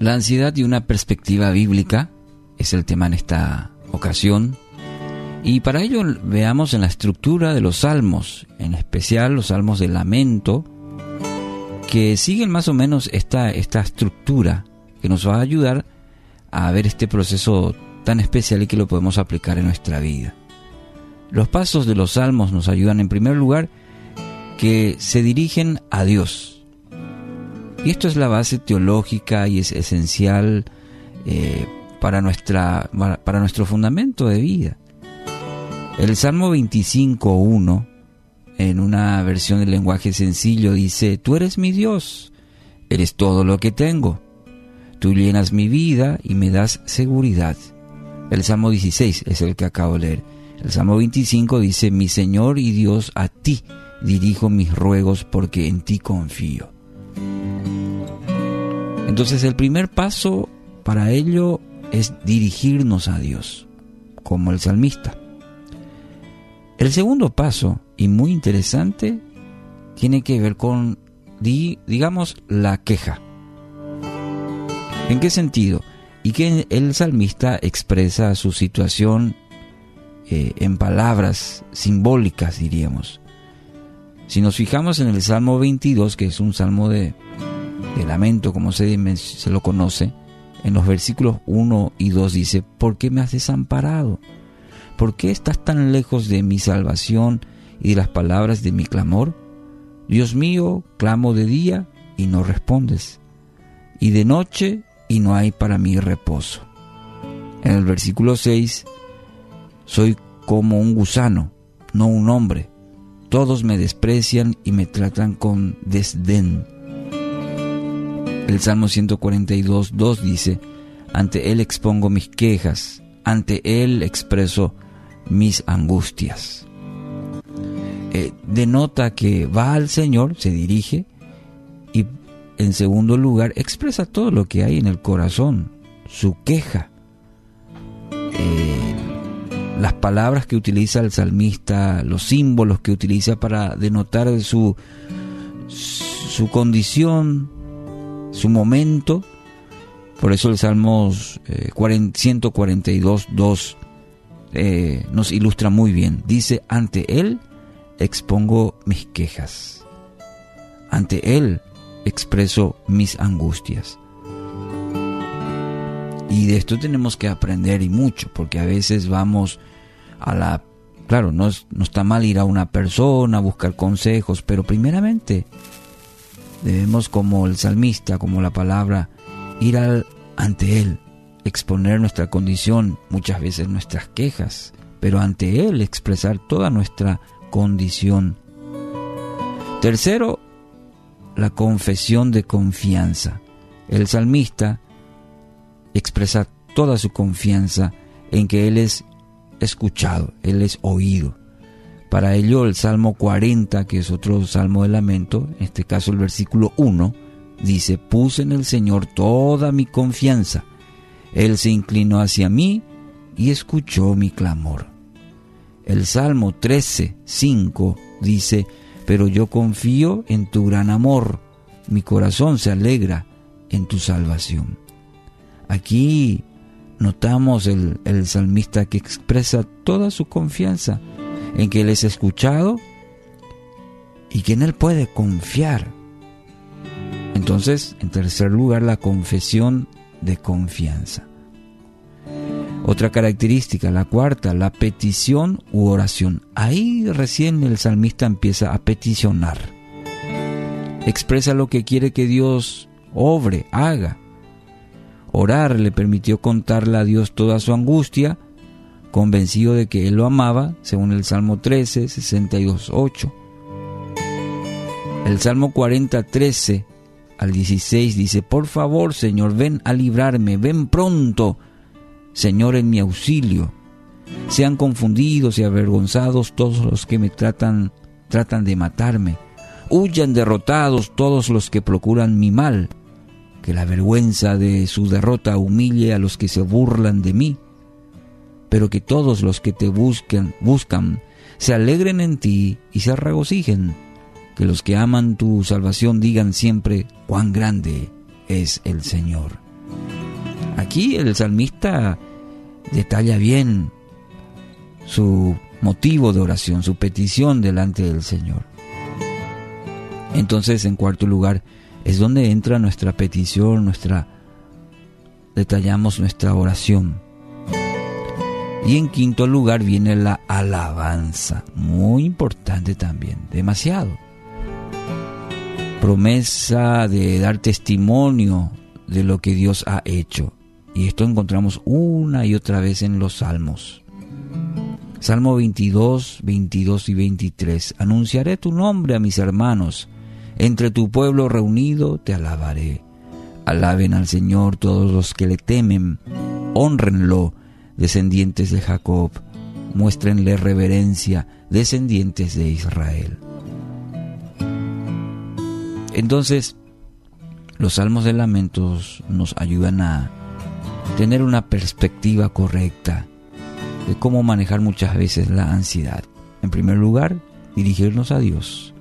La ansiedad y una perspectiva bíblica es el tema en esta ocasión. Y para ello veamos en la estructura de los salmos, en especial los salmos de lamento, que siguen más o menos esta, esta estructura que nos va a ayudar a ver este proceso tan especial y que lo podemos aplicar en nuestra vida. Los pasos de los salmos nos ayudan en primer lugar que se dirigen a Dios. Y esto es la base teológica y es esencial eh, para, nuestra, para nuestro fundamento de vida. El Salmo 25.1, en una versión del lenguaje sencillo, dice, Tú eres mi Dios, eres todo lo que tengo. Tú llenas mi vida y me das seguridad. El Salmo 16 es el que acabo de leer. El Salmo 25 dice, Mi Señor y Dios, a ti dirijo mis ruegos porque en ti confío. Entonces el primer paso para ello es dirigirnos a Dios, como el salmista. El segundo paso, y muy interesante, tiene que ver con, digamos, la queja. ¿En qué sentido? Y que el salmista expresa su situación eh, en palabras simbólicas, diríamos. Si nos fijamos en el Salmo 22, que es un salmo de, lamento, como se, se lo conoce, en los versículos 1 y 2 dice, ¿por qué me has desamparado? ¿Por qué estás tan lejos de mi salvación y de las palabras de mi clamor? Dios mío, clamo de día y no respondes, y de noche y no hay para mí reposo. En el versículo 6, soy como un gusano, no un hombre. Todos me desprecian y me tratan con desdén. El Salmo 142, 2 dice, ante Él expongo mis quejas, ante Él expreso mis angustias. Eh, denota que va al Señor, se dirige y en segundo lugar expresa todo lo que hay en el corazón, su queja. Eh, las palabras que utiliza el salmista, los símbolos que utiliza para denotar su, su condición, su momento. Por eso el Salmo 142, 2 eh, nos ilustra muy bien. Dice, ante Él expongo mis quejas. Ante Él expreso mis angustias. Y de esto tenemos que aprender y mucho, porque a veces vamos a la... Claro, no, no está mal ir a una persona, a buscar consejos, pero primeramente debemos como el salmista, como la palabra, ir al, ante Él, exponer nuestra condición, muchas veces nuestras quejas, pero ante Él expresar toda nuestra condición. Tercero, la confesión de confianza. El salmista expresa toda su confianza en que Él es escuchado, Él es oído. Para ello el Salmo 40, que es otro salmo de lamento, en este caso el versículo 1, dice, puse en el Señor toda mi confianza él se inclinó hacia mí y escuchó mi clamor. El Salmo 13, 5 dice, pero yo confío en tu gran amor, mi corazón se alegra en tu salvación. Aquí notamos el, el salmista que expresa toda su confianza en que Él es escuchado y que en Él puede confiar. Entonces, en tercer lugar, la confesión de confianza. Otra característica, la cuarta, la petición u oración. Ahí recién el salmista empieza a peticionar. Expresa lo que quiere que Dios obre, haga. Orar le permitió contarle a Dios toda su angustia, convencido de que Él lo amaba, según el Salmo 13, 62, 8. El Salmo 40, 13 al 16 dice, por favor Señor, ven a librarme, ven pronto, Señor en mi auxilio. Sean confundidos y avergonzados todos los que me tratan, tratan de matarme. Huyan derrotados todos los que procuran mi mal. Que la vergüenza de su derrota humille a los que se burlan de mí. Pero que todos los que te busquen, buscan, se alegren en ti y se regocijen que los que aman tu salvación digan siempre cuán grande es el Señor. Aquí el salmista detalla bien su motivo de oración, su petición delante del Señor. Entonces, en cuarto lugar, es donde entra nuestra petición, nuestra detallamos nuestra oración. Y en quinto lugar viene la alabanza, muy importante también, demasiado. Promesa de dar testimonio de lo que Dios ha hecho. Y esto encontramos una y otra vez en los salmos. Salmo 22, 22 y 23. Anunciaré tu nombre a mis hermanos. Entre tu pueblo reunido te alabaré. Alaben al Señor todos los que le temen. Honrenlo, descendientes de Jacob. Muéstrenle reverencia, descendientes de Israel. Entonces, los salmos de lamentos nos ayudan a tener una perspectiva correcta de cómo manejar muchas veces la ansiedad. En primer lugar, dirigirnos a Dios.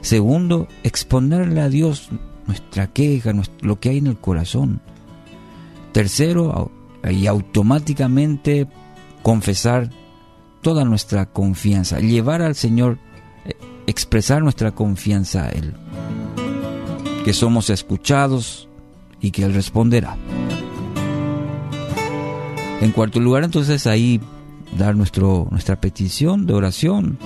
Segundo, exponerle a Dios nuestra queja, lo que hay en el corazón. Tercero, y automáticamente confesar toda nuestra confianza, llevar al Señor, eh, expresar nuestra confianza a Él, que somos escuchados y que Él responderá. En cuarto lugar, entonces ahí dar nuestro, nuestra petición de oración.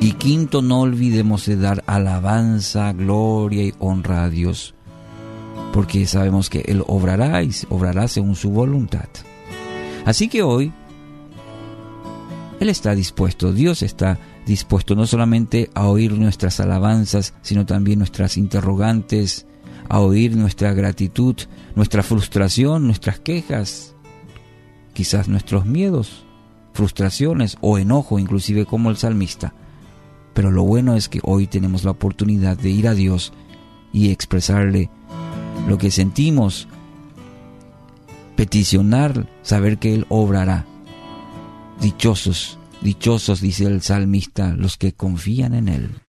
Y quinto, no olvidemos de dar alabanza, gloria y honra a Dios, porque sabemos que Él obrará y obrará según su voluntad. Así que hoy, Él está dispuesto, Dios está dispuesto no solamente a oír nuestras alabanzas, sino también nuestras interrogantes, a oír nuestra gratitud, nuestra frustración, nuestras quejas, quizás nuestros miedos, frustraciones o enojo, inclusive como el salmista. Pero lo bueno es que hoy tenemos la oportunidad de ir a Dios y expresarle lo que sentimos, peticionar, saber que Él obrará. Dichosos, dichosos, dice el salmista, los que confían en Él.